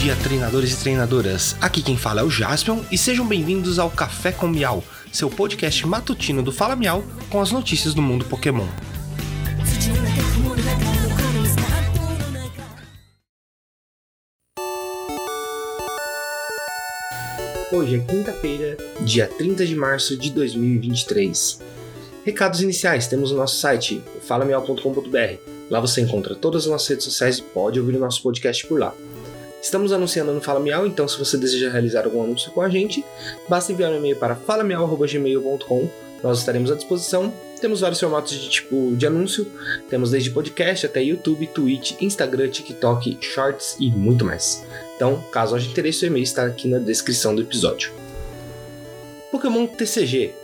dia, treinadores e treinadoras. Aqui quem fala é o Jaspion e sejam bem-vindos ao Café com Miau, seu podcast matutino do Fala Miau com as notícias do mundo Pokémon. Hoje é quinta-feira, dia 30 de março de 2023. Recados iniciais: temos o nosso site, falamial.com.br. Lá você encontra todas as nossas redes sociais e pode ouvir o nosso podcast por lá. Estamos anunciando no Fala Miau, então se você deseja realizar algum anúncio com a gente, basta enviar um e-mail para falamiau.gmail.com. Nós estaremos à disposição. Temos vários formatos de tipo de anúncio. Temos desde podcast até YouTube, Twitch, Instagram, TikTok, Shorts e muito mais. Então, caso haja interesse, o e-mail está aqui na descrição do episódio. Pokémon TCG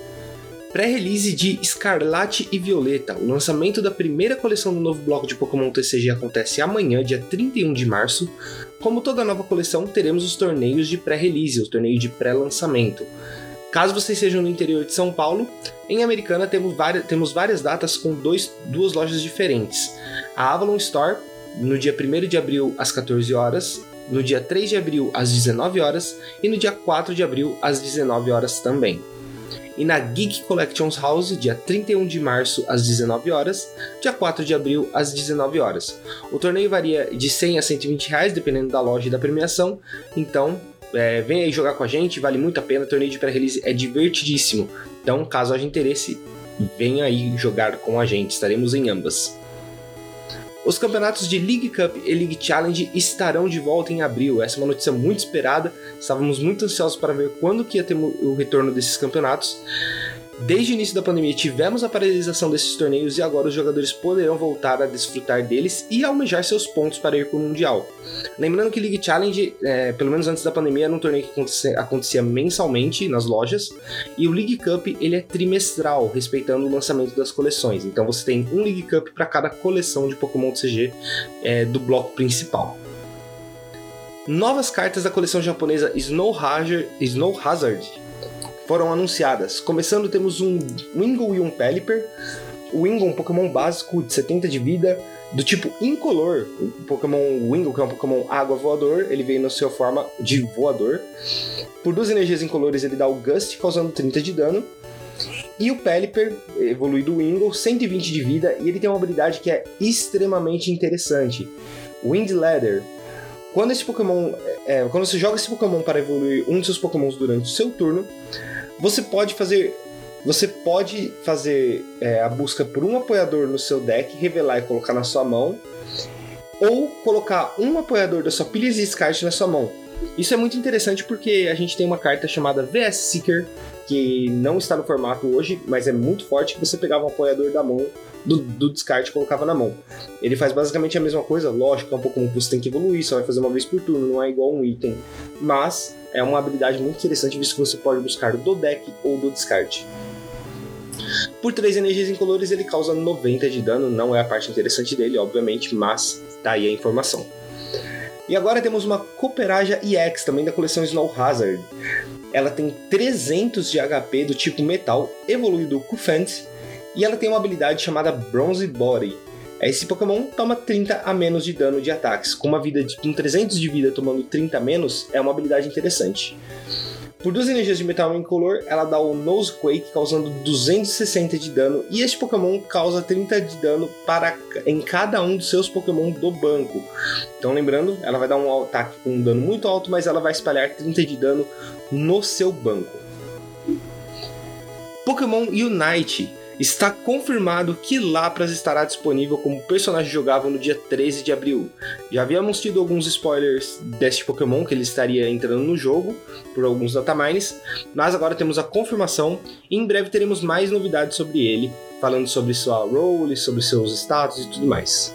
pré-release de Escarlate e Violeta. O lançamento da primeira coleção do novo bloco de Pokémon TCG acontece amanhã, dia 31 de março. Como toda nova coleção, teremos os torneios de pré-release, o torneio de pré-lançamento. Caso vocês sejam no interior de São Paulo, em Americana temos várias, temos várias datas com dois, duas lojas diferentes. A Avalon Store, no dia 1 de abril às 14 horas, no dia 3 de abril às 19 horas e no dia 4 de abril às 19 horas também e na Geek Collections House, dia 31 de março às 19 horas, dia 4 de abril às 19 horas. O torneio varia de 100 a 120 reais, dependendo da loja e da premiação, então é, vem aí jogar com a gente, vale muito a pena. O torneio de pré-release é divertidíssimo, então caso haja interesse, venha aí jogar com a gente, estaremos em ambas. Os campeonatos de League Cup e League Challenge estarão de volta em abril. Essa é uma notícia muito esperada. Estávamos muito ansiosos para ver quando que ia ter o retorno desses campeonatos. Desde o início da pandemia tivemos a paralisação desses torneios e agora os jogadores poderão voltar a desfrutar deles e almejar seus pontos para ir para o Mundial. Lembrando que League Challenge, é, pelo menos antes da pandemia, era um torneio que acontecia, acontecia, mensalmente nas lojas e o League Cup ele é trimestral, respeitando o lançamento das coleções. Então você tem um League Cup para cada coleção de Pokémon CG é, do bloco principal. Novas cartas da coleção japonesa Snow Hazard, Snow Hazard foram anunciadas. Começando, temos um Wingull e um Pelipper. O Wingull, um Pokémon básico de 70 de vida, do tipo incolor. O Pokémon Wingull, que é um Pokémon água voador, ele veio na sua forma de voador. Por duas energias incolores, ele dá o Gust, causando 30 de dano. E o Pelipper, evoluído do Wingull, 120 de vida, e ele tem uma habilidade que é extremamente interessante. Wind Ladder. Quando esse Pokémon. É, quando você joga esse Pokémon para evoluir um dos seus Pokémons durante o seu turno, você pode fazer você pode fazer é, a busca por um apoiador no seu deck, revelar e colocar na sua mão, ou colocar um apoiador da sua pilha de descarte na sua mão. Isso é muito interessante porque a gente tem uma carta chamada VS Seeker, que não está no formato hoje, mas é muito forte, que você pegava um apoiador da mão do, do descarte e colocava na mão. Ele faz basicamente a mesma coisa, lógico, é um pouco como você tem que evoluir, só vai fazer uma vez por turno, não é igual um item. Mas é uma habilidade muito interessante, visto que você pode buscar do deck ou do descarte. Por 3 energias incolores, ele causa 90 de dano, não é a parte interessante dele, obviamente, mas tá aí a informação. E agora temos uma Cooperaja EX, também da coleção Snow Hazard. Ela tem 300 de HP do tipo metal, evoluído Kufant, e ela tem uma habilidade chamada Bronze Body. Esse Pokémon toma 30 a menos de dano de ataques. Com uma vida de, com 300 de vida tomando 30 a menos, é uma habilidade interessante. Por duas energias de metal incolor, ela dá o Nose Quake, causando 260 de dano, e este Pokémon causa 30 de dano para, em cada um dos seus Pokémon do banco. Então, lembrando, ela vai dar um ataque com um dano muito alto, mas ela vai espalhar 30 de dano no seu banco. Pokémon Unite está confirmado que Lapras estará disponível como personagem jogável no dia 13 de abril. Já havíamos tido alguns spoilers deste Pokémon que ele estaria entrando no jogo por alguns datamines, mas agora temos a confirmação e em breve teremos mais novidades sobre ele, falando sobre sua role, sobre seus status e tudo mais.